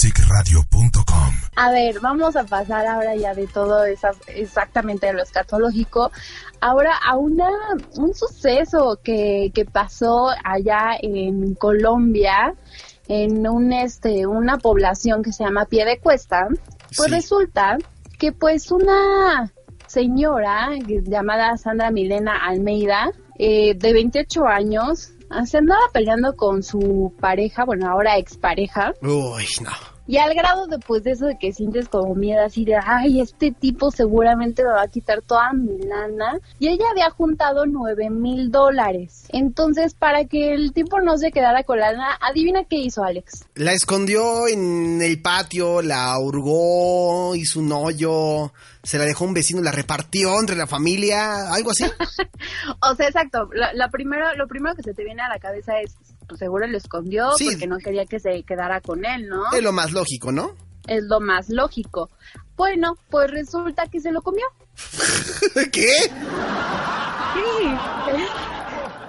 Nowmusicradio.com A ver, vamos a pasar ahora ya de todo esa, exactamente de lo escatológico, ahora a una un suceso que, que pasó allá en Colombia, en un este una población que se llama Pie de Cuesta. Pues Sí. resulta que pues una señora llamada Sandra Milena Almeida, eh, de 28 años, se andaba peleando con su pareja, bueno, ahora expareja, Uy, no. Y al grado de pues de eso de que sientes como miedo así de, ay, este tipo seguramente me va a quitar toda mi lana. Y ella había juntado nueve mil dólares. Entonces, para que el tipo no se quedara con la lana, adivina qué hizo Alex. La escondió en el patio, la hurgó, hizo un hoyo, se la dejó un vecino, la repartió entre la familia, algo así. O sea, exacto, la, la primero, lo primero que se te viene a la cabeza es, pues seguro lo escondió Sí. porque no quería que se quedara con él, ¿no? Es lo más lógico, ¿no? Es lo más lógico. Bueno, pues resulta que se lo comió. ¿Qué? Sí.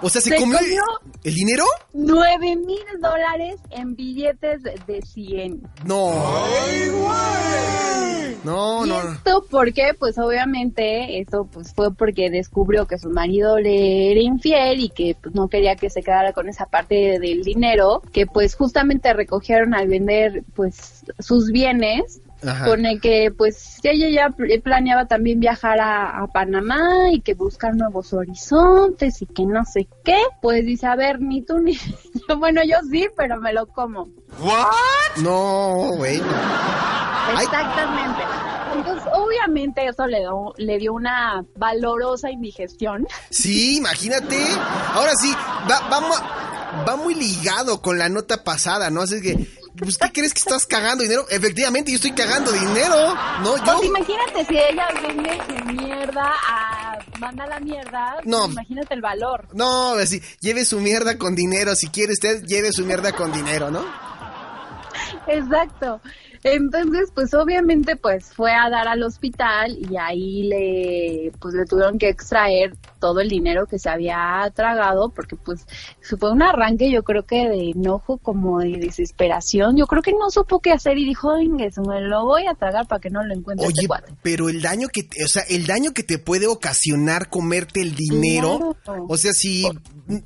O sea, ¿se, Se comió, comió. el dinero? Nueve mil dólares en billetes de- de 100. No. No, ¿Y no. esto por qué? Pues obviamente esto pues fue porque descubrió que su marido le era infiel y que pues no quería que se quedara con esa parte del dinero que pues justamente recogieron al vender pues sus bienes Ajá. con el que pues ella ya pl- planeaba también viajar a, a Panamá y que buscar nuevos horizontes y que no sé qué, pues dice, a ver, ni tú ni yo, bueno, yo sí, pero me lo como. No, güey. Ay. Entonces, obviamente eso le, dio- le dio una valorosa indigestión. Sí, imagínate. Ahora sí, va, va, va muy ligado con la nota pasada, ¿no? Así que, pues, ¿qué crees que estás cagando dinero? Efectivamente, yo estoy cagando dinero, ¿no? Yo... Pues imagínate si ella vende su mierda a manda la mierda, pues No. imagínate el valor. No, así, lleve su mierda con dinero. Si quiere usted, lleve su mierda con dinero, ¿no? Exacto. Entonces, pues obviamente pues fue a dar al hospital y ahí le pues le tuvieron que extraer todo el dinero que se había tragado porque pues fue un arranque yo creo que de enojo como de desesperación. Yo creo que no supo qué hacer y dijo, "Inges, me lo voy a tragar para que no lo encuentre este Oye, cuate." pero el daño que, te- o sea, el daño que te puede ocasionar comerte el dinero, Claro. o sea, si,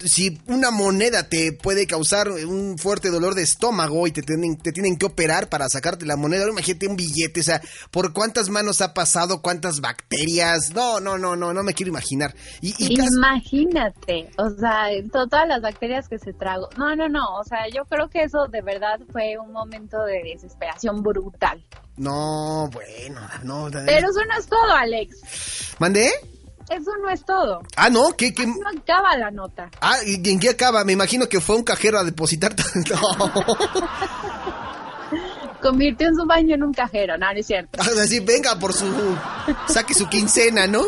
si una moneda te puede causar un fuerte dolor de estómago y te tienen, te tienen que operar para sacarte la moneda, ahora imagínate un billete, o sea, por cuántas manos ha pasado, cuántas bacterias, no, no, no, no, no me quiero imaginar. Y, y Imagínate, o sea, to- todas las bacterias que se tragó. No, no, no, o sea, yo creo que eso de verdad fue un momento de desesperación brutal. no, bueno, no, Pero eso no es todo, Alex. ¿Mandé? Eso no es todo. Ah, no, ¿qué, qué? No acaba la nota. Ah, ¿y en qué acaba? Me imagino que fue un cajero a depositar. No. Convirtió en su baño en un cajero, no, no es cierto. Así, venga por su. Saque su quincena, ¿no?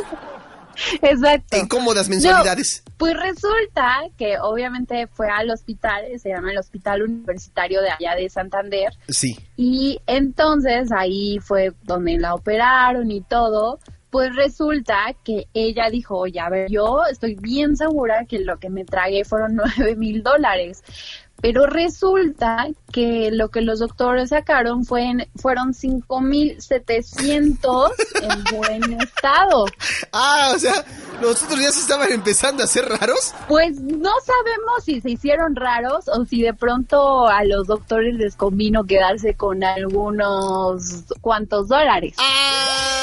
Exacto. En cómodas mensualidades. No, pues resulta que obviamente fue al hospital, se llama el Hospital Universitario de allá de Santander, Sí. y entonces ahí fue donde la operaron y todo. Pues resulta que ella dijo, oye, a ver, yo estoy bien segura que lo que me tragué fueron nueve mil dólares. Pero resulta que lo que los doctores sacaron fue en- fueron 5.700 en buen estado. Ah, o sea, los otros ya se estaban empezando a hacer raros. Pues no sabemos si se hicieron raros o si de pronto a los doctores les convino quedarse con algunos cuantos dólares. ¡Ah!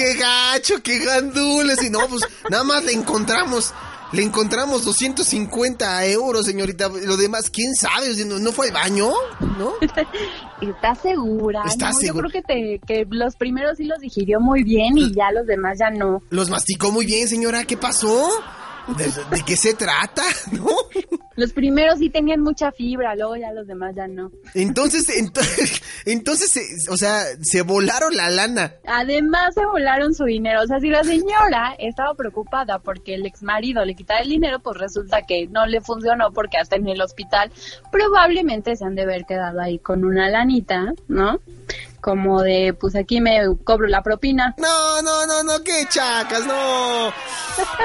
¡Qué gacho, qué gandules! Y no, pues nada más le encontramos. Le encontramos 250 euros, señorita. Lo demás, ¿quién sabe? O sea, ¿No, no fue al baño? ¿No? ¿Estás segura? ¿Estás No, segura? Yo creo que, te, que los primeros sí los digirió muy bien y ya los demás ya no. Los masticó muy bien, señora. ¿Qué pasó? ¿De, qué se trata? ¿No? Los primeros sí tenían mucha fibra, luego ya los demás ya no. Entonces, entonces, entonces, o sea, se volaron la lana. Además se volaron su dinero. O sea, si la señora estaba preocupada porque el ex marido le quitara el dinero, pues resulta que no le funcionó porque hasta en el hospital probablemente se han de haber quedado ahí con una lanita, ¿no? Como de, pues aquí me cobro la propina. No, no, no, no, qué chacas, no.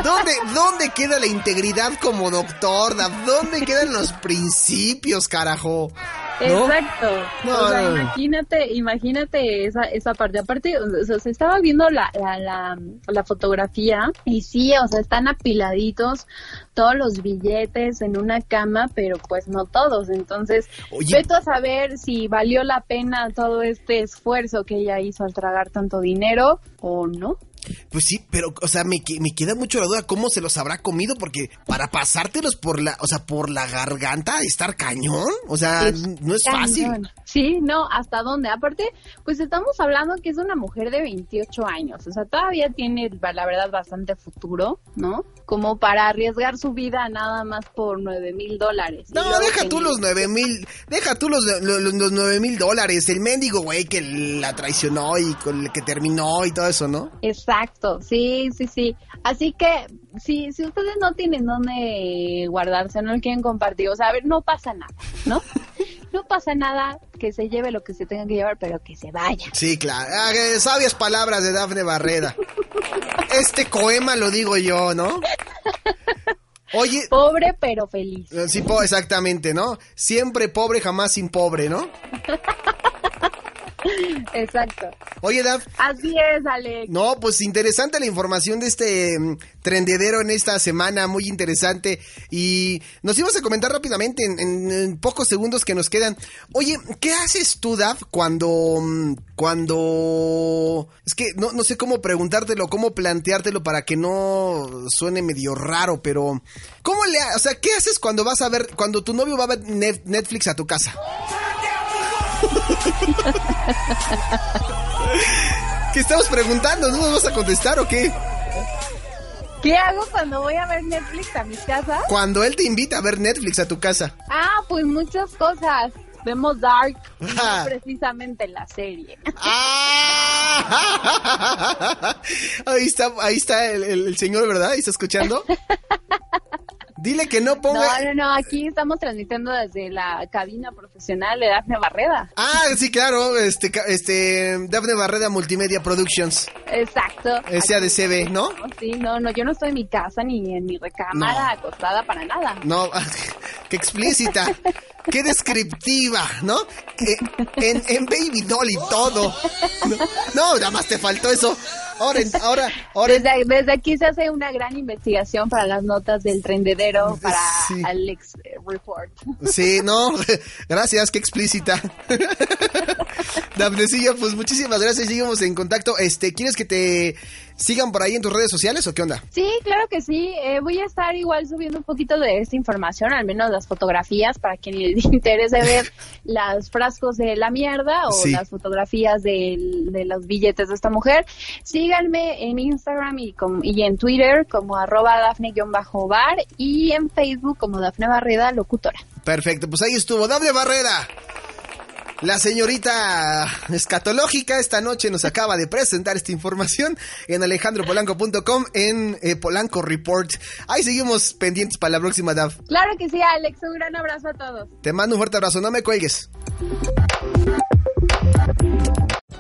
¿Dónde, dónde queda la integridad como doctor? ¿Dónde quedan los principios, carajo? Exacto. o sea, imagínate, imagínate esa, esa parte. Aparte, o sea, se estaba viendo la, la, la, la, fotografía y sí, o sea, están apiladitos todos los billetes en una cama, pero pues no todos. Entonces, Oye. a saber si valió la pena todo este esfuerzo que ella hizo al tragar tanto dinero o no. Pues sí, pero, o sea, me, me queda mucho la duda cómo se los habrá comido, porque para pasártelos por la, o sea, por la garganta, estar cañón, o sea, no es fácil. Sí, no, ¿hasta dónde? Aparte, pues estamos hablando que es una mujer de 28 años, o sea, todavía tiene, la verdad, bastante futuro, ¿no? Como para arriesgar su vida nada más por 9 mil dólares. No, deja tú los 9 mil, deja tú los, los, los 9 mil dólares, el mendigo güey que la traicionó y con el que terminó y todo eso, ¿no? Exacto Exacto, sí, sí, sí. Así que si, si ustedes no tienen dónde guardarse, no lo quieren compartir, o sea, a ver, no pasa nada, ¿no? No pasa nada que se lleve lo que se tenga que llevar, pero que se vaya. Sí, claro. Ah, sabias palabras de Dafne Barreda. Este coema lo digo yo, ¿no? Oye. Pobre pero feliz. Sí, exactamente, ¿no? Siempre pobre, jamás sin pobre, ¿no? Exacto. Oye, Daf. Así es, Alex. No, pues interesante la información de este mm, trendedero en esta semana, muy interesante. Y nos íbamos a comentar rápidamente en, pocos segundos que nos quedan. Oye, ¿qué haces tú, Daf, cuando. Mm, cuando. Es que no, no sé cómo preguntártelo, cómo planteártelo para que no suene medio raro, pero. ¿Cómo le. O sea, ¿qué haces cuando vas a ver. Cuando tu novio va a ver Netflix a tu casa? ¿Qué estamos preguntando? ¿No nos vas a contestar o qué? ¿Qué hago cuando voy a ver Netflix a mi casa? Cuando él te invita a ver Netflix a tu casa. Ah, pues muchas cosas. Vemos Dark, precisamente la serie. Ah. ahí está, ahí está el, el señor, ¿verdad? ¿Está escuchando? Dile que no ponga. No, no, no, aquí estamos transmitiendo desde la cabina profesional de Dafne Barreda. Ah, sí, claro, este, este, Dafne Barreda Multimedia Productions. Exacto. SADCB, ¿no? Sí, no, no, yo no estoy en mi casa ni en mi recámara acostada para nada. No, qué explícita. qué descriptiva, ¿no? Eh, en, en, Baby Doll y todo. No, nada más te faltó eso. Ahora, ahora, ahora. Desde, aquí se hace una gran investigación para las notas del trendedero para Alex Report. Sí, no, gracias, qué explícita. Dafnecilla, pues muchísimas gracias, seguimos en contacto. Este, ¿quieres que te sigan por ahí en tus redes sociales o qué onda? Sí, claro que sí. Eh, voy a estar igual subiendo un poquito de esta información, al menos las fotografías, para quien les interese ver las frascos de la mierda o las fotografías de, los billetes de esta mujer. Síganme en Instagram y, y en Twitter como arroba dafne-bar y en Facebook como Dafne Barreda Locutora. Perfecto, pues ahí estuvo Dafne Barreda. La señorita escatológica esta noche nos acaba de presentar esta información en alejandropolanco.com en eh, Polanco Report. Ahí seguimos pendientes para la próxima DAF. Claro que sí, Alex. Un gran abrazo a todos. Te mando un fuerte abrazo. No me cuelgues.